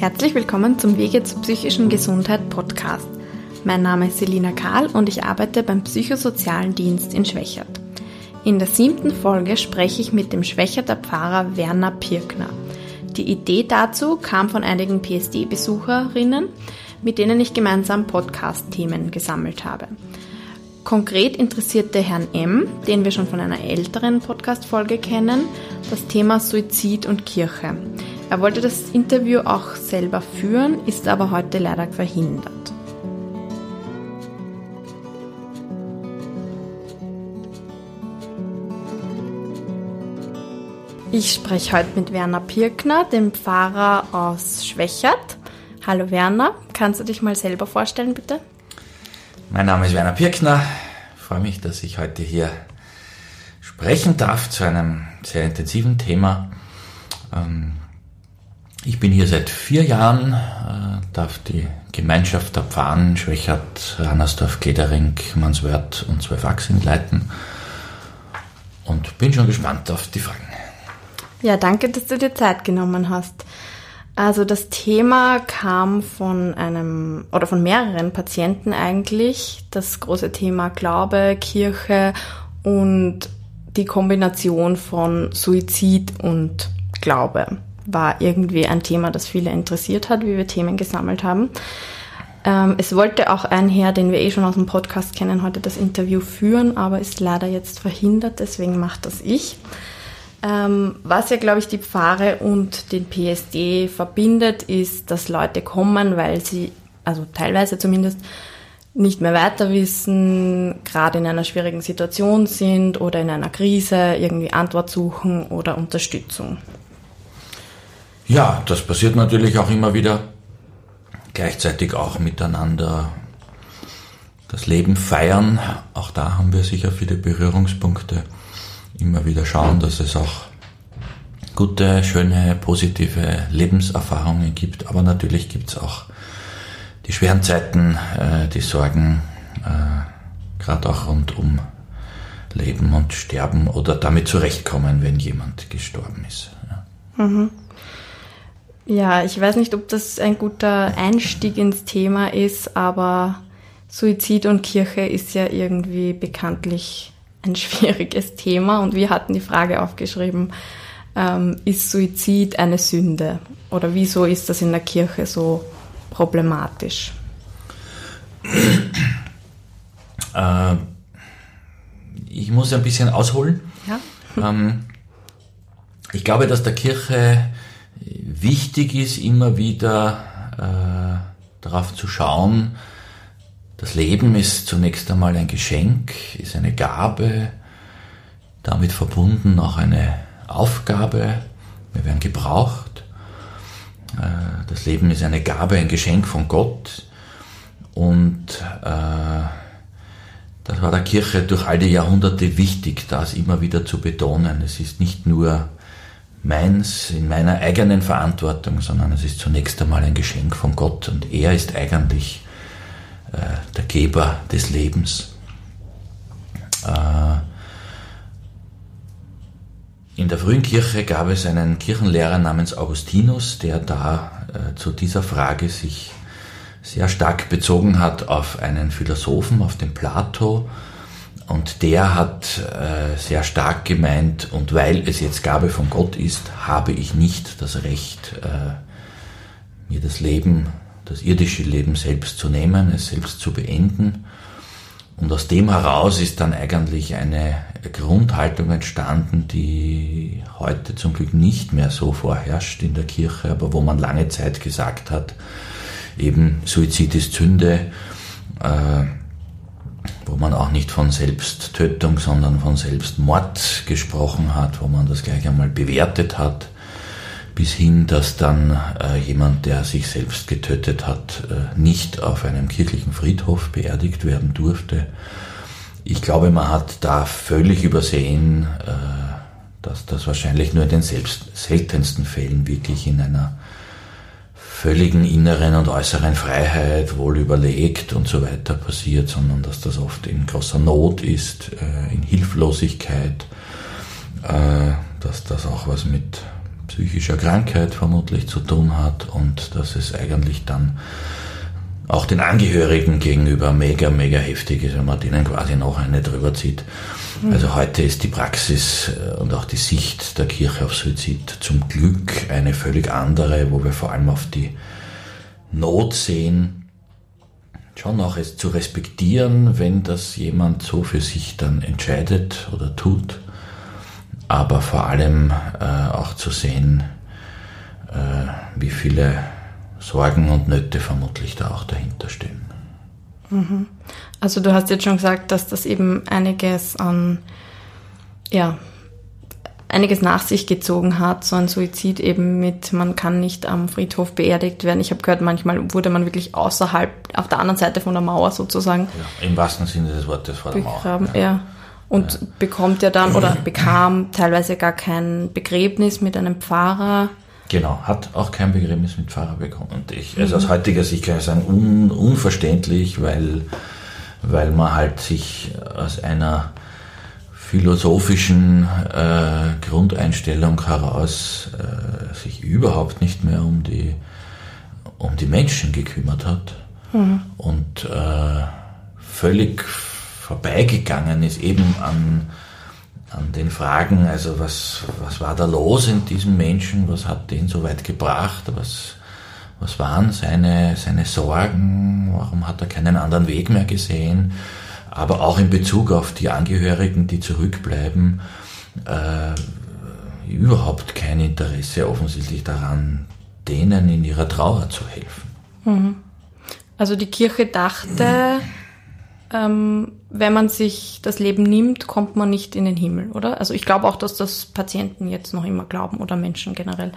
Herzlich willkommen zum Wege zur psychischen Gesundheit Podcast. Mein Name ist Selina Kahl und ich arbeite beim Psychosozialen Dienst in Schwächert. In der siebten Folge spreche ich mit dem Schwächerter Pfarrer Werner Pirkner. Die Idee dazu kam von einigen PSD-Besucherinnen, mit denen ich gemeinsam Podcast-Themen gesammelt habe. Konkret interessierte Herrn M., den wir schon von einer älteren Podcast-Folge kennen, das Thema Suizid und Kirche. Er wollte das Interview auch selber führen, ist aber heute leider verhindert. Ich spreche heute mit Werner Pirkner, dem Pfarrer aus Schwächert. Hallo Werner, kannst du dich mal selber vorstellen, bitte? Mein Name ist Werner Pirkner. Ich freue mich, dass ich heute hier sprechen darf zu einem sehr intensiven Thema. Ähm, ich bin hier seit vier Jahren, äh, darf die Gemeinschaft der Pfarren Schwächert, Rannersdorf, Gedering, Manswörth und Zwölfachsen leiten und bin schon gespannt auf die Fragen. Ja, danke, dass du dir Zeit genommen hast. Also das Thema kam von einem oder von mehreren Patienten eigentlich. Das große Thema Glaube, Kirche und die Kombination von Suizid und Glaube war irgendwie ein Thema, das viele interessiert hat, wie wir Themen gesammelt haben. Ähm, es wollte auch ein Herr, den wir eh schon aus dem Podcast kennen, heute das Interview führen, aber ist leider jetzt verhindert, deswegen macht das ich. Ähm, was ja, glaube ich, die Pfarre und den PSD verbindet, ist, dass Leute kommen, weil sie, also teilweise zumindest, nicht mehr weiter wissen, gerade in einer schwierigen Situation sind oder in einer Krise irgendwie Antwort suchen oder Unterstützung. Ja, das passiert natürlich auch immer wieder. Gleichzeitig auch miteinander das Leben feiern. Auch da haben wir sicher viele Berührungspunkte immer wieder schauen, dass es auch gute, schöne, positive Lebenserfahrungen gibt. Aber natürlich gibt es auch die schweren Zeiten, äh, die Sorgen, äh, gerade auch rund um Leben und Sterben oder damit zurechtkommen, wenn jemand gestorben ist. Mhm. Ja, ich weiß nicht, ob das ein guter Einstieg ins Thema ist, aber Suizid und Kirche ist ja irgendwie bekanntlich ein schwieriges Thema und wir hatten die Frage aufgeschrieben, ähm, ist Suizid eine Sünde? Oder wieso ist das in der Kirche so problematisch? Äh, ich muss ein bisschen ausholen. Ja. Ähm, ich glaube, dass der Kirche wichtig ist, immer wieder äh, darauf zu schauen, das Leben ist zunächst einmal ein Geschenk, ist eine Gabe, damit verbunden auch eine Aufgabe. Wir werden gebraucht. Äh, das Leben ist eine Gabe, ein Geschenk von Gott. Und äh, das war der Kirche durch all die Jahrhunderte wichtig, das immer wieder zu betonen. Es ist nicht nur meins in meiner eigenen Verantwortung, sondern es ist zunächst einmal ein Geschenk von Gott und er ist eigentlich äh, der Geber des Lebens. Äh, in der frühen Kirche gab es einen Kirchenlehrer namens Augustinus, der da äh, zu dieser Frage sich sehr stark bezogen hat auf einen Philosophen, auf den Plato. Und der hat sehr stark gemeint, und weil es jetzt Gabe von Gott ist, habe ich nicht das Recht, mir das Leben das irdische Leben selbst zu nehmen, es selbst zu beenden. Und aus dem heraus ist dann eigentlich eine Grundhaltung entstanden, die heute zum Glück nicht mehr so vorherrscht in der Kirche, aber wo man lange Zeit gesagt hat, eben Suizid ist Sünde, äh, wo man auch nicht von Selbsttötung, sondern von Selbstmord gesprochen hat, wo man das gleich einmal bewertet hat bis hin, dass dann äh, jemand, der sich selbst getötet hat, äh, nicht auf einem kirchlichen Friedhof beerdigt werden durfte. Ich glaube, man hat da völlig übersehen, äh, dass das wahrscheinlich nur in den selbst seltensten Fällen wirklich in einer völligen inneren und äußeren Freiheit, wohl überlegt und so weiter passiert, sondern dass das oft in großer Not ist, äh, in Hilflosigkeit, äh, dass das auch was mit psychischer Krankheit vermutlich zu tun hat und dass es eigentlich dann auch den Angehörigen gegenüber mega, mega heftig ist, wenn man denen quasi noch eine drüber zieht. Also heute ist die Praxis äh, und auch die Sicht der Kirche auf Suizid zum Glück eine völlig andere, wo wir vor allem auf die Not sehen, schon auch es zu respektieren, wenn das jemand so für sich dann entscheidet oder tut, aber vor allem äh, auch zu sehen, äh, wie viele Sorgen und Nöte vermutlich da auch dahinter stehen. Also du hast jetzt schon gesagt, dass das eben einiges an, ja, einiges nach sich gezogen hat, so ein Suizid eben mit, man kann nicht am Friedhof beerdigt werden. Ich habe gehört, manchmal wurde man wirklich außerhalb, auf der anderen Seite von der Mauer sozusagen. Ja, Im wahrsten Sinne des Wortes vor der begraben, Mauer. Ja. ja. Und ja. bekommt ja dann oder bekam teilweise gar kein Begräbnis mit einem Pfarrer. Genau, hat auch kein Begräbnis mit Pfarrer bekommen. Und ich, also aus heutiger Sicht kann ich sagen, un, unverständlich, weil, weil man halt sich aus einer philosophischen äh, Grundeinstellung heraus äh, sich überhaupt nicht mehr um die, um die Menschen gekümmert hat mhm. und äh, völlig vorbeigegangen ist eben an, an den Fragen, also was, was war da los in diesem Menschen, was hat den so weit gebracht, was, was waren seine, seine Sorgen, warum hat er keinen anderen Weg mehr gesehen, aber auch in Bezug auf die Angehörigen, die zurückbleiben, äh, überhaupt kein Interesse offensichtlich daran, denen in ihrer Trauer zu helfen. Mhm. Also die Kirche dachte, ähm, wenn man sich das Leben nimmt, kommt man nicht in den Himmel, oder? Also ich glaube auch, dass das Patienten jetzt noch immer glauben oder Menschen generell.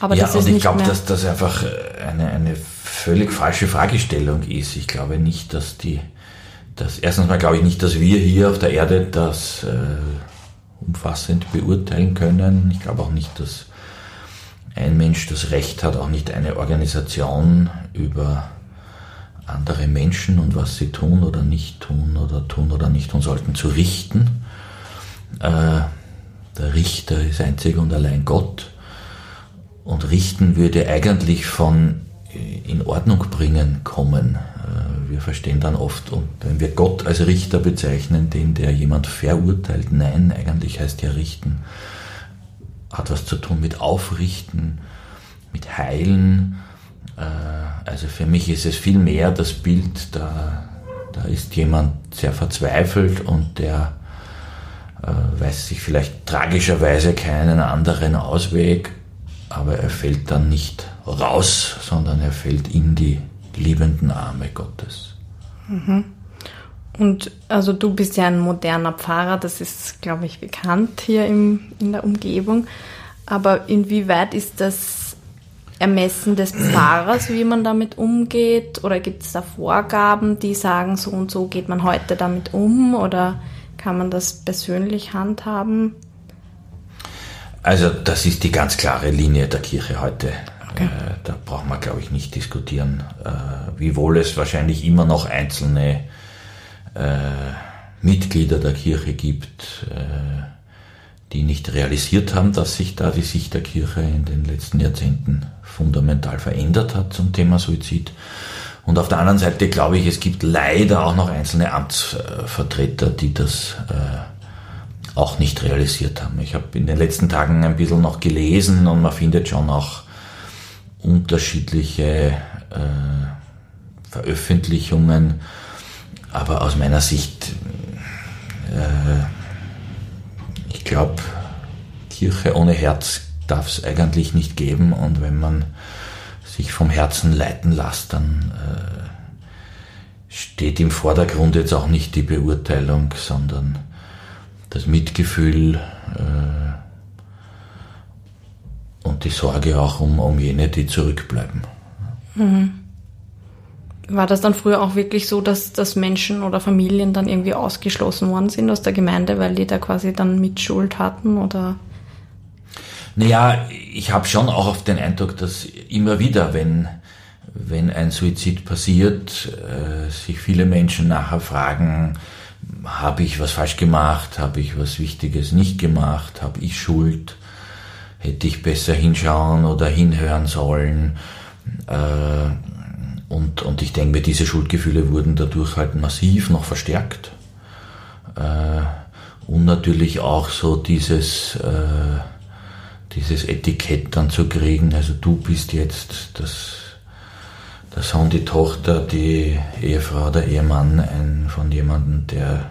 Aber ja, das ist und ich glaube, dass das einfach eine, eine völlig falsche Fragestellung ist. Ich glaube nicht, dass die, dass erstens mal glaube ich nicht, dass wir hier auf der Erde das äh, umfassend beurteilen können. Ich glaube auch nicht, dass ein Mensch das Recht hat, auch nicht eine Organisation über andere Menschen und was sie tun oder nicht tun oder tun oder nicht tun sollten zu richten. Äh, der Richter ist einzig und allein Gott. Und richten würde eigentlich von äh, in Ordnung bringen kommen. Äh, wir verstehen dann oft, und wenn wir Gott als Richter bezeichnen, den der jemand verurteilt, nein, eigentlich heißt ja richten, hat was zu tun mit Aufrichten, mit Heilen, also für mich ist es viel mehr das Bild, da, da ist jemand sehr verzweifelt und der äh, weiß sich vielleicht tragischerweise keinen anderen Ausweg, aber er fällt dann nicht raus, sondern er fällt in die liebenden Arme Gottes. Mhm. Und also du bist ja ein moderner Pfarrer, das ist, glaube ich, bekannt hier im, in der Umgebung. Aber inwieweit ist das Ermessen des Pfarrers, wie man damit umgeht? Oder gibt es da Vorgaben, die sagen, so und so geht man heute damit um? Oder kann man das persönlich handhaben? Also das ist die ganz klare Linie der Kirche heute. Okay. Äh, da braucht man, glaube ich, nicht diskutieren. Äh, wiewohl es wahrscheinlich immer noch einzelne äh, Mitglieder der Kirche gibt, äh, die nicht realisiert haben, dass sich da die Sicht der Kirche in den letzten Jahrzehnten fundamental verändert hat zum Thema Suizid. Und auf der anderen Seite glaube ich, es gibt leider auch noch einzelne Amtsvertreter, die das äh, auch nicht realisiert haben. Ich habe in den letzten Tagen ein bisschen noch gelesen und man findet schon auch unterschiedliche äh, Veröffentlichungen, aber aus meiner Sicht, äh, ich glaube, Kirche ohne Herz darf es eigentlich nicht geben und wenn man sich vom Herzen leiten lässt, dann äh, steht im Vordergrund jetzt auch nicht die Beurteilung, sondern das Mitgefühl äh, und die Sorge auch um, um jene, die zurückbleiben. Mhm. War das dann früher auch wirklich so, dass, dass Menschen oder Familien dann irgendwie ausgeschlossen worden sind aus der Gemeinde, weil die da quasi dann Mitschuld hatten oder? Naja, ich habe schon auch auf den Eindruck, dass immer wieder, wenn, wenn ein Suizid passiert, äh, sich viele Menschen nachher fragen, habe ich was falsch gemacht, habe ich was Wichtiges nicht gemacht, habe ich Schuld, hätte ich besser hinschauen oder hinhören sollen. Äh, und, und ich denke mir, diese Schuldgefühle wurden dadurch halt massiv noch verstärkt. Äh, und natürlich auch so dieses, äh, dieses Etikett dann zu kriegen, also du bist jetzt das, der Sohn, die Tochter, die Ehefrau, der Ehemann ein, von jemandem, der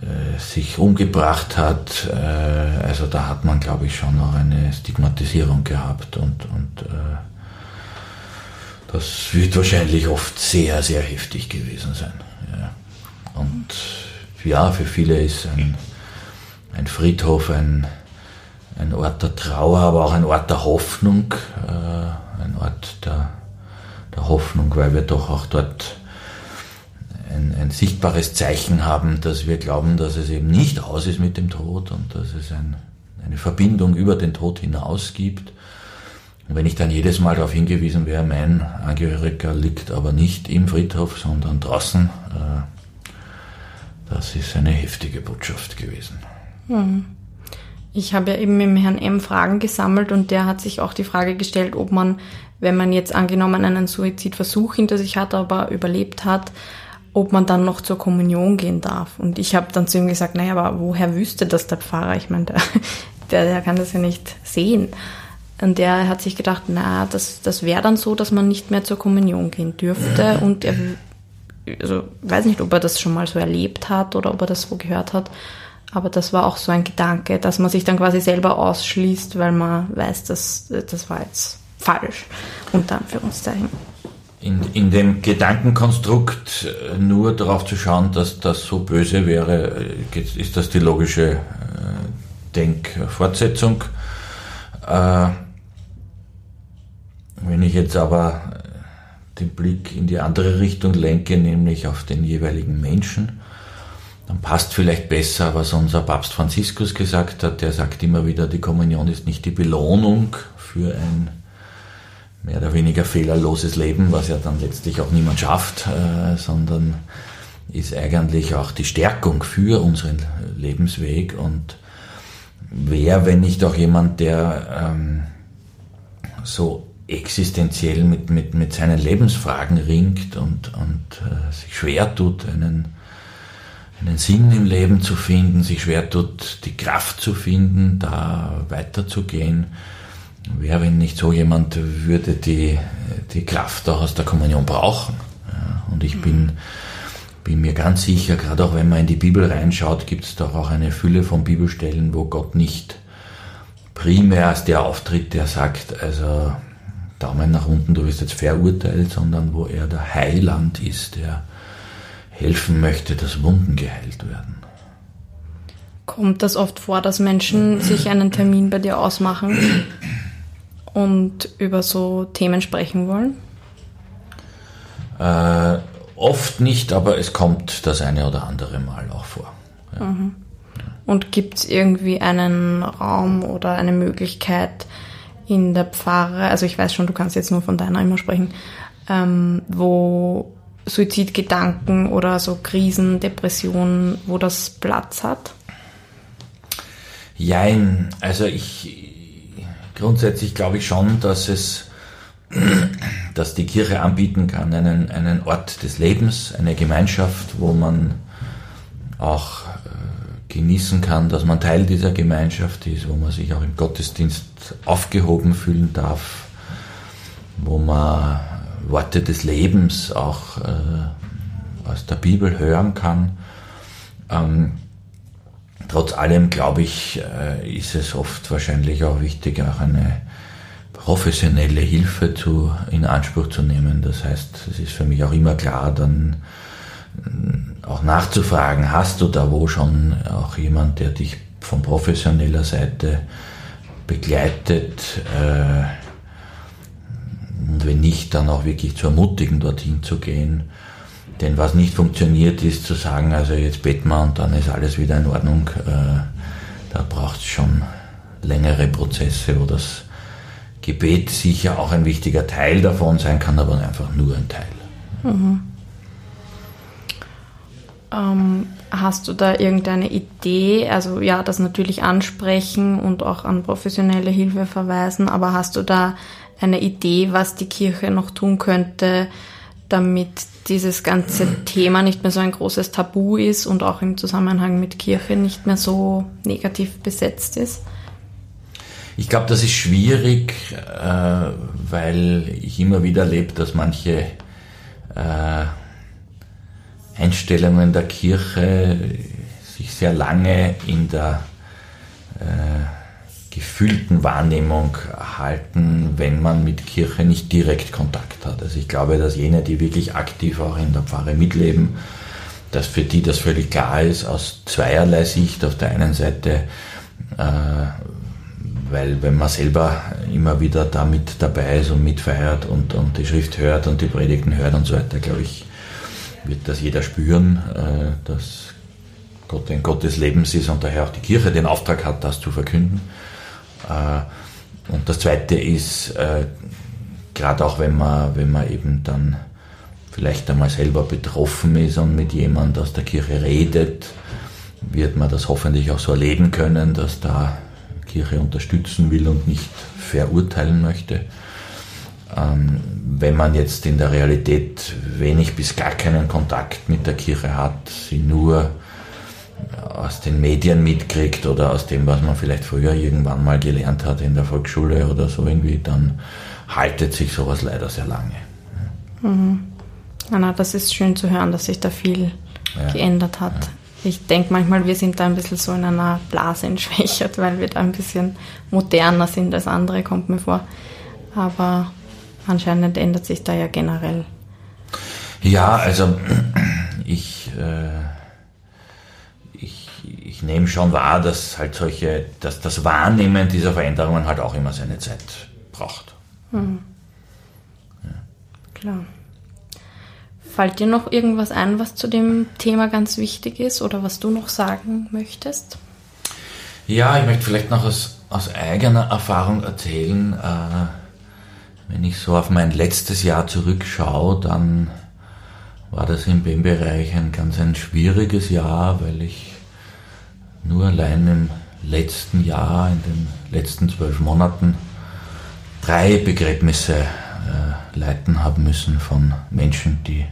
äh, sich umgebracht hat. Äh, also da hat man, glaube ich, schon noch eine Stigmatisierung gehabt und, und äh, das wird wahrscheinlich oft sehr, sehr heftig gewesen sein. Ja. Und ja, für viele ist ein, ein Friedhof ein, ein Ort der Trauer, aber auch ein Ort der Hoffnung, äh, ein Ort der, der Hoffnung, weil wir doch auch dort ein, ein, sichtbares Zeichen haben, dass wir glauben, dass es eben nicht aus ist mit dem Tod und dass es ein, eine Verbindung über den Tod hinaus gibt. Und wenn ich dann jedes Mal darauf hingewiesen wäre, mein Angehöriger liegt aber nicht im Friedhof, sondern draußen, äh, das ist eine heftige Botschaft gewesen. Hm. Ich habe ja eben mit dem Herrn M. Fragen gesammelt und der hat sich auch die Frage gestellt, ob man, wenn man jetzt angenommen einen Suizidversuch hinter sich hat, aber überlebt hat, ob man dann noch zur Kommunion gehen darf. Und ich habe dann zu ihm gesagt, naja, aber woher wüsste das der Pfarrer? Ich meine, der, der, der kann das ja nicht sehen. Und der hat sich gedacht, na, das, das wäre dann so, dass man nicht mehr zur Kommunion gehen dürfte. Und er also weiß nicht, ob er das schon mal so erlebt hat oder ob er das so gehört hat. Aber das war auch so ein Gedanke, dass man sich dann quasi selber ausschließt, weil man weiß, dass das war jetzt falsch, unter Anführungszeichen. In, in dem Gedankenkonstrukt äh, nur darauf zu schauen, dass das so böse wäre, äh, ist das die logische äh, Denkfortsetzung. Äh, wenn ich jetzt aber den Blick in die andere Richtung lenke, nämlich auf den jeweiligen Menschen, dann passt vielleicht besser, was unser Papst Franziskus gesagt hat. Der sagt immer wieder, die Kommunion ist nicht die Belohnung für ein mehr oder weniger fehlerloses Leben, was ja dann letztlich auch niemand schafft, äh, sondern ist eigentlich auch die Stärkung für unseren Lebensweg. Und wer, wenn nicht auch jemand, der ähm, so existenziell mit, mit, mit seinen Lebensfragen ringt und, und äh, sich schwer tut, einen, einen Sinn im Leben zu finden, sich schwer tut, die Kraft zu finden, da weiterzugehen. Wer, wenn nicht so jemand, würde die, die Kraft auch aus der Kommunion brauchen. Ja, und ich bin, bin mir ganz sicher, gerade auch wenn man in die Bibel reinschaut, gibt es doch auch eine Fülle von Bibelstellen, wo Gott nicht primär als der auftritt, der sagt, also Daumen nach unten, du wirst jetzt verurteilt, sondern wo er der Heiland ist, der helfen möchte, dass Wunden geheilt werden. Kommt das oft vor, dass Menschen sich einen Termin bei dir ausmachen und über so Themen sprechen wollen? Äh, oft nicht, aber es kommt das eine oder andere Mal auch vor. Ja. Mhm. Und gibt es irgendwie einen Raum oder eine Möglichkeit, in der Pfarre, also ich weiß schon, du kannst jetzt nur von deiner immer sprechen, ähm, wo Suizidgedanken oder so Krisen, Depressionen, wo das Platz hat? Jein, also ich grundsätzlich glaube ich schon, dass es dass die Kirche anbieten kann, einen, einen Ort des Lebens, eine Gemeinschaft, wo man auch genießen kann, dass man Teil dieser Gemeinschaft ist, wo man sich auch im Gottesdienst aufgehoben fühlen darf, wo man Worte des Lebens auch äh, aus der Bibel hören kann. Ähm, trotz allem, glaube ich, äh, ist es oft wahrscheinlich auch wichtig, auch eine professionelle Hilfe zu, in Anspruch zu nehmen. Das heißt, es ist für mich auch immer klar, dann auch nachzufragen, hast du da wo schon auch jemand, der dich von professioneller Seite begleitet? Äh, und wenn nicht, dann auch wirklich zu ermutigen, dorthin zu gehen. Denn was nicht funktioniert, ist zu sagen, also jetzt beten wir und dann ist alles wieder in Ordnung. Äh, da braucht es schon längere Prozesse, wo das Gebet sicher auch ein wichtiger Teil davon sein kann, aber einfach nur ein Teil. Mhm. Ähm, Hast du da irgendeine Idee? Also ja, das natürlich ansprechen und auch an professionelle Hilfe verweisen, aber hast du da eine Idee, was die Kirche noch tun könnte, damit dieses ganze Thema nicht mehr so ein großes Tabu ist und auch im Zusammenhang mit Kirche nicht mehr so negativ besetzt ist? Ich glaube, das ist schwierig, äh, weil ich immer wieder erlebe, dass manche äh, Einstellungen der Kirche sich sehr lange in der äh, gefühlten Wahrnehmung halten, wenn man mit Kirche nicht direkt Kontakt hat. Also ich glaube, dass jene, die wirklich aktiv auch in der Pfarre mitleben, dass für die das völlig klar ist, aus zweierlei Sicht. Auf der einen Seite, äh, weil wenn man selber immer wieder da mit dabei ist und mitfeiert und, und die Schrift hört und die Predigten hört und so weiter, glaube ich, wird das jeder spüren, äh, dass Gott ein Gott des Lebens ist und daher auch die Kirche den Auftrag hat, das zu verkünden. Äh, und das Zweite ist, äh, gerade auch wenn man, wenn man eben dann vielleicht einmal selber betroffen ist und mit jemand aus der Kirche redet, wird man das hoffentlich auch so erleben können, dass da Kirche unterstützen will und nicht verurteilen möchte. Ähm, wenn man jetzt in der Realität wenig bis gar keinen Kontakt mit der Kirche hat, sie nur aus den Medien mitkriegt oder aus dem, was man vielleicht früher irgendwann mal gelernt hat in der Volksschule oder so irgendwie, dann haltet sich sowas leider sehr lange. Mhm. Anna, das ist schön zu hören, dass sich da viel ja. geändert hat. Ja. Ich denke manchmal, wir sind da ein bisschen so in einer Blase entschwächert, weil wir da ein bisschen moderner sind als andere, kommt mir vor. Aber anscheinend ändert sich da ja generell. Ja, also ich, äh, ich, ich nehme schon wahr, dass halt solche, dass das Wahrnehmen dieser Veränderungen halt auch immer seine Zeit braucht. Mhm. Ja. Klar. Fällt dir noch irgendwas ein, was zu dem Thema ganz wichtig ist oder was du noch sagen möchtest? Ja, ich möchte vielleicht noch aus, aus eigener Erfahrung erzählen. Äh, wenn ich so auf mein letztes Jahr zurückschaue, dann war das in dem Bereich ein ganz ein schwieriges Jahr, weil ich nur allein im letzten Jahr, in den letzten zwölf Monaten, drei Begräbnisse äh, leiten haben müssen von Menschen, die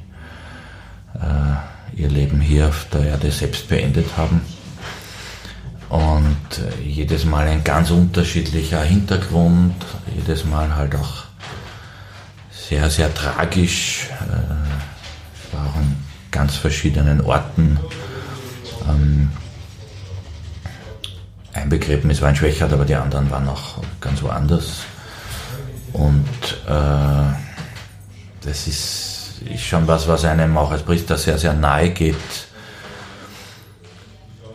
äh, ihr Leben hier auf der Erde selbst beendet haben. Und äh, jedes Mal ein ganz unterschiedlicher Hintergrund, jedes Mal halt auch sehr, sehr tragisch. Äh, war auch an ganz verschiedenen Orten. Ähm, ein Begräbnis war in Schwächert, aber die anderen waren auch ganz woanders. Und äh, das ist ist schon was, was einem auch als Priester sehr, sehr nahe geht.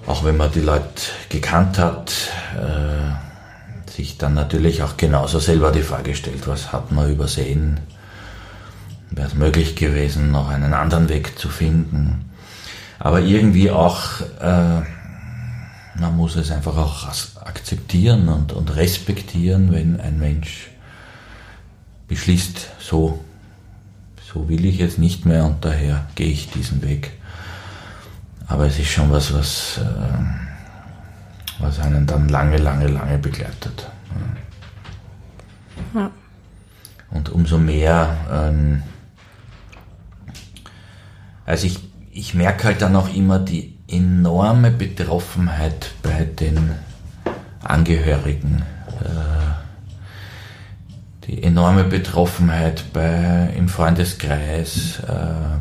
Auch wenn man die Leute gekannt hat, äh, sich dann natürlich auch genauso selber die Frage stellt, was hat man übersehen? Wäre es möglich gewesen, noch einen anderen Weg zu finden? Aber irgendwie auch, äh, man muss es einfach auch akzeptieren und, und respektieren, wenn ein Mensch beschließt, so so will ich jetzt nicht mehr und daher gehe ich diesen Weg. Aber es ist schon was, was, äh, was einen dann lange, lange, lange begleitet. Ja. Und umso mehr, ähm, also ich, ich merke halt dann auch immer die enorme Betroffenheit bei den Angehörigen. Äh, die enorme Betroffenheit bei, im Freundeskreis, äh,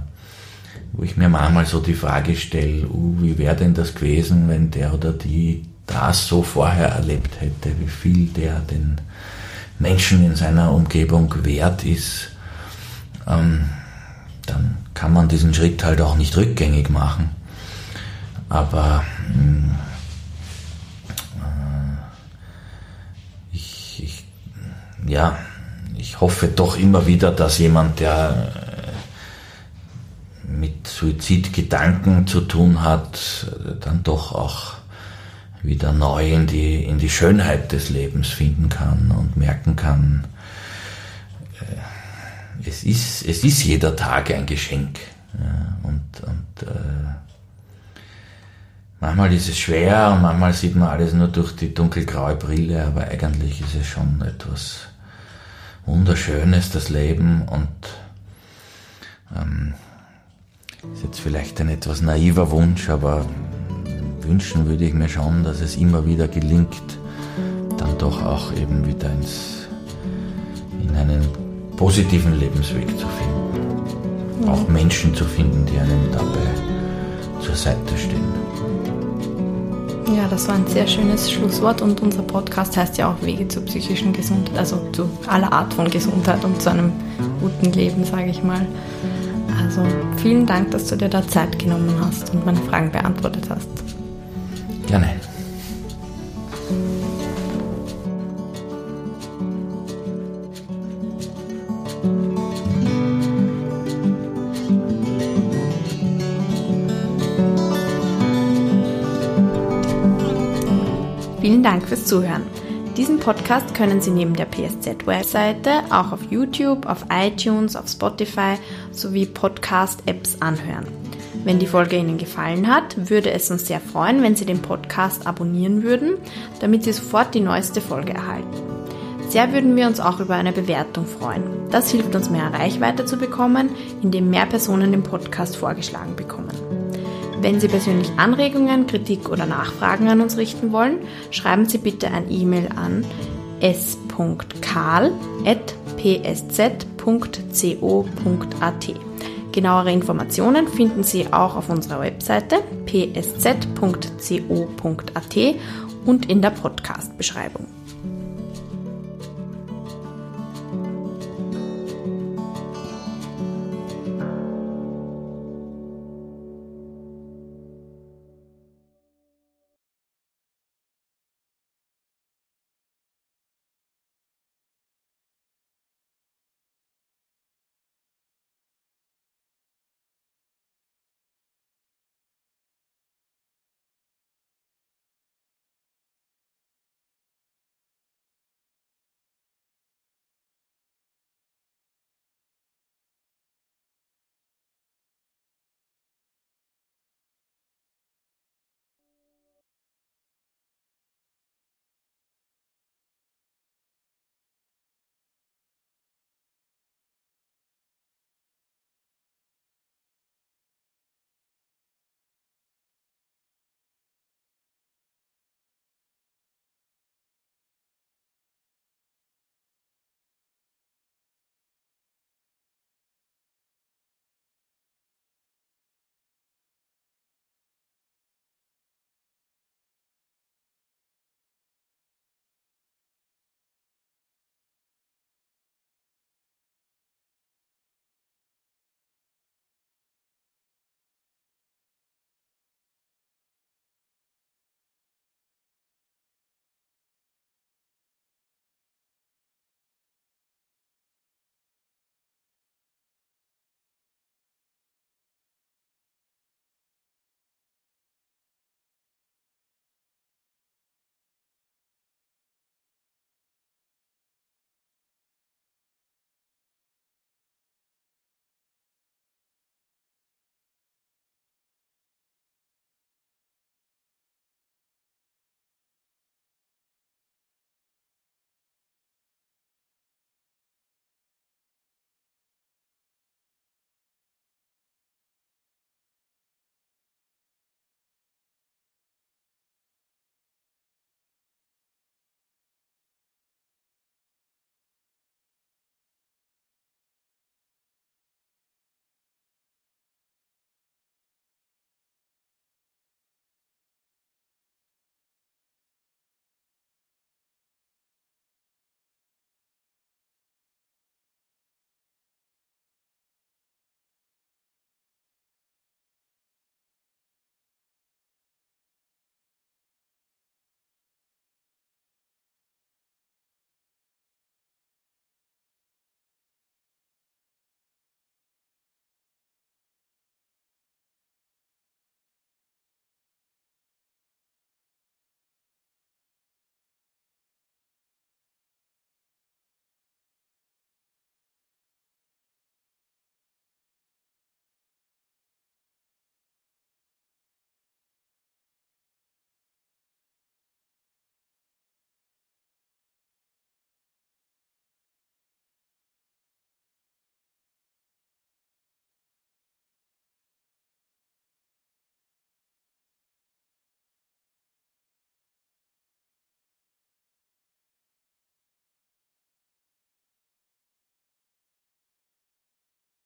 wo ich mir manchmal so die Frage stelle, uh, wie wäre denn das gewesen, wenn der oder die das so vorher erlebt hätte, wie viel der den Menschen in seiner Umgebung wert ist, ähm, dann kann man diesen Schritt halt auch nicht rückgängig machen. Aber mh, mm, äh, ich, ich, ja, ich hoffe doch immer wieder, dass jemand, der äh, mit Suizidgedanken zu tun hat, dann doch auch wieder neu in die, in die Schönheit des Lebens finden kann und merken kann, es ist, es ist jeder Tag ein Geschenk. und und äh, manchmal ist es schwer und manchmal sieht man alles nur durch die dunkelgraue Brille, aber eigentlich ist es schon etwas Wunderschönes, das Leben und ähm, ist jetzt vielleicht ein etwas naiver Wunsch, aber wünschen würde ich mir schon, dass es immer wieder gelingt, dann doch auch eben wieder ins, in einen positiven Lebensweg zu finden. Auch Menschen zu finden, die einem dabei zur Seite stehen. Ja, das war ein sehr schönes Schlusswort und unser Podcast heißt ja auch Wege zur psychischen Gesundheit, also zu aller Art von Gesundheit und zu einem guten Leben, sage ich mal. Also vielen Dank, dass du dir da Zeit genommen hast und meine Fragen beantwortet hast. Gerne. Dank fürs Zuhören. Diesen Podcast können Sie neben der PSZ-Webseite auch auf YouTube, auf iTunes, auf Spotify sowie Podcast-Apps anhören. Wenn die Folge Ihnen gefallen hat, würde es uns sehr freuen, wenn Sie den Podcast abonnieren würden, damit Sie sofort die neueste Folge erhalten. Sehr würden wir uns auch über eine Bewertung freuen. Das hilft uns mehr Reichweite zu bekommen, indem mehr Personen den Podcast vorgeschlagen bekommen. Wenn Sie persönlich Anregungen, Kritik oder Nachfragen an uns richten wollen, schreiben Sie bitte ein E-Mail an s.karl.psz.co.at. Genauere Informationen finden Sie auch auf unserer Webseite psz.co.at und in der Podcast-Beschreibung.